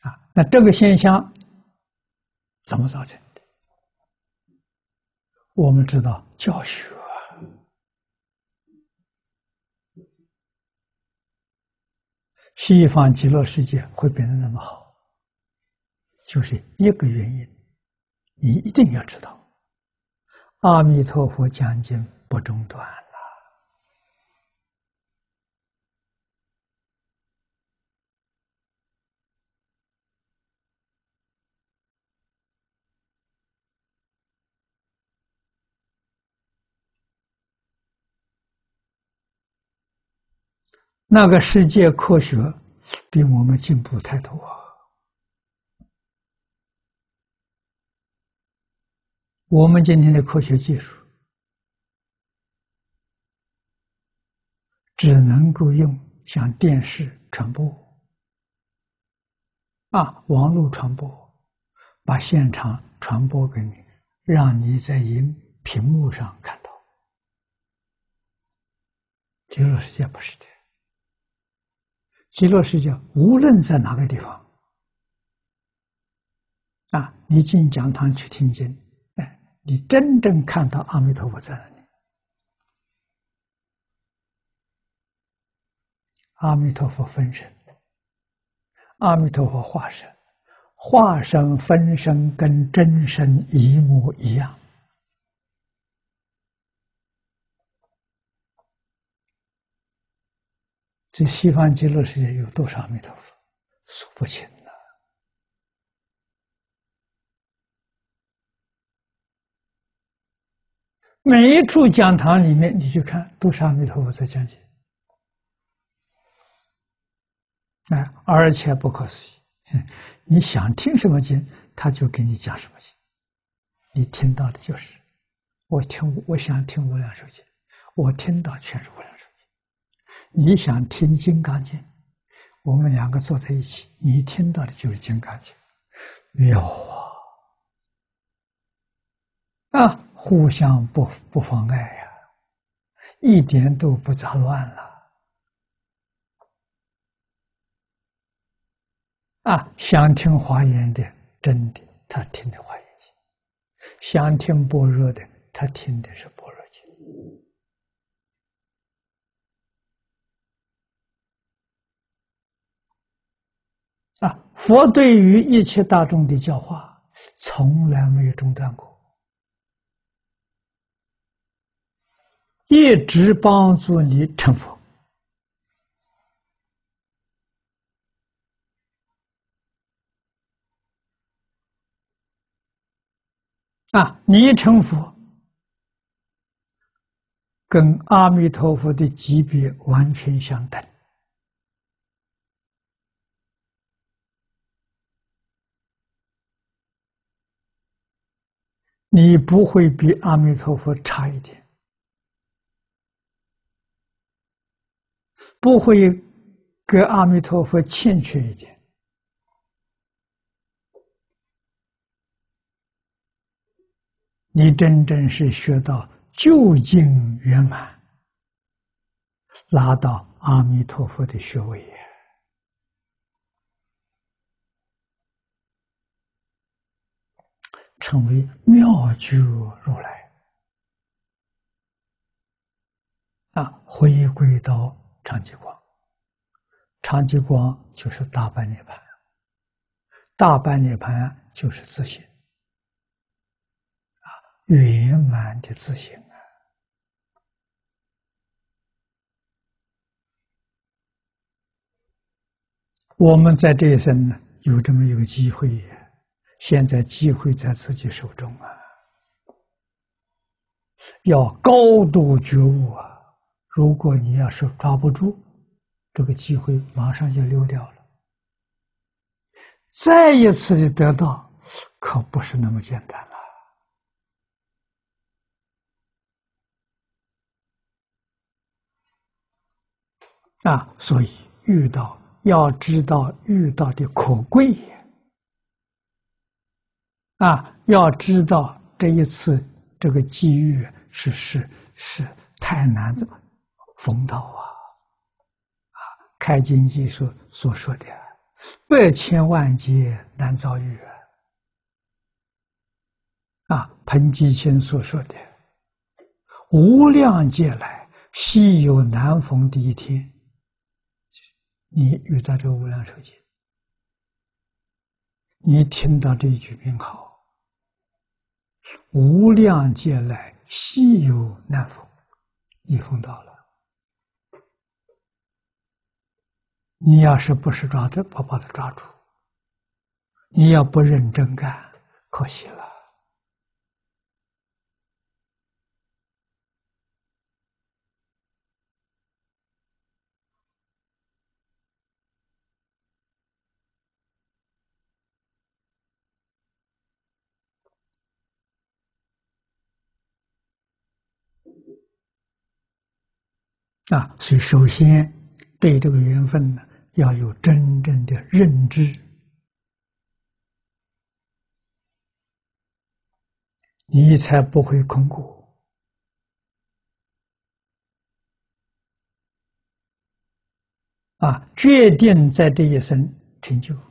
啊那这个现象怎么造成的？我们知道教学，西方极乐世界会变得那么好，就是一个原因，你一定要知道，阿弥陀佛讲经不中断。那个世界科学比我们进步太多，我们今天的科学技术只能够用像电视传播啊，网络传播，把现场传播给你，让你在荧屏幕上看到。极乐世界不是的。极乐世界无论在哪个地方，啊，你进讲堂去听经，哎，你真正看到阿弥陀佛在哪里，阿弥陀佛分身，阿弥陀佛化身，化身分身跟真身一模一样。这西方极乐世界有多少阿弥陀佛？数不清了。每一处讲堂里面，你去看，都是阿弥陀佛在讲经。哎，而且不可思议，你想听什么经，他就给你讲什么经。你听到的就是，我听，我想听无量寿经，我听到全是无量寿。你想听《金刚经》，我们两个坐在一起，你听到的就是《金刚经》，妙啊！啊，互相不不妨碍呀，一点都不杂乱了。啊，想听华严的，真的，他听的华严经；想听般若的，他听的是般若经。啊，佛对于一切大众的教化，从来没有中断过，一直帮助你成佛。啊，你成佛，跟阿弥陀佛的级别完全相等。你不会比阿弥陀佛差一点，不会跟阿弥陀佛欠缺一点。你真正是学到究竟圆满，拿到阿弥陀佛的学位。成为妙觉如来啊，回归到长寂光，长寂光就是大般涅盘，大般涅盘就是自信啊，圆满的自信啊。我们在这一生呢，有这么一个机会呀。现在机会在自己手中啊！要高度觉悟啊！如果你要是抓不住这个机会，马上就溜掉了。再一次的得到，可不是那么简单了啊！所以遇到要知道遇到的可贵。啊，要知道这一次这个机遇是是是太难的逢到啊！啊，开经记所所说的百千万劫难遭遇啊！彭吉清所说的“无量劫来，稀有难逢的一天”，你遇到这个无量寿经，你听到这一句名号，“无量劫来，稀有难逢”，你逢到了。你要是不是抓住，不把它抓住，你要不认真干，可惜了。啊，所以首先对这个缘分呢。要有真正的认知，你才不会空过啊！决定在这一生成就。